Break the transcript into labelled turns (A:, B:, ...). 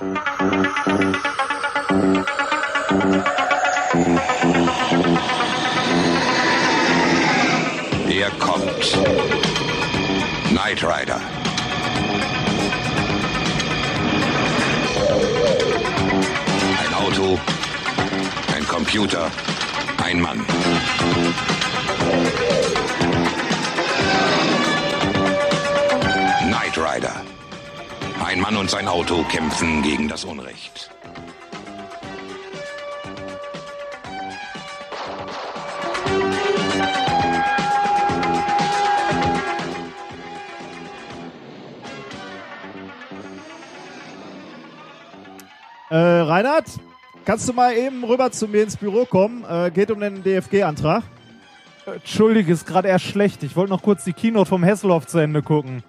A: Er kommt. Knight Rider. Ein Auto, ein Computer, ein Mann. Knight Rider. Ein Mann und sein Auto kämpfen gegen das Unrecht.
B: Äh, Reinhard, kannst du mal eben rüber zu mir ins Büro kommen? Äh, geht um den DFG-Antrag.
C: Entschuldige, ist gerade eher schlecht. Ich wollte noch kurz die Keynote vom Hesselhoff zu Ende gucken.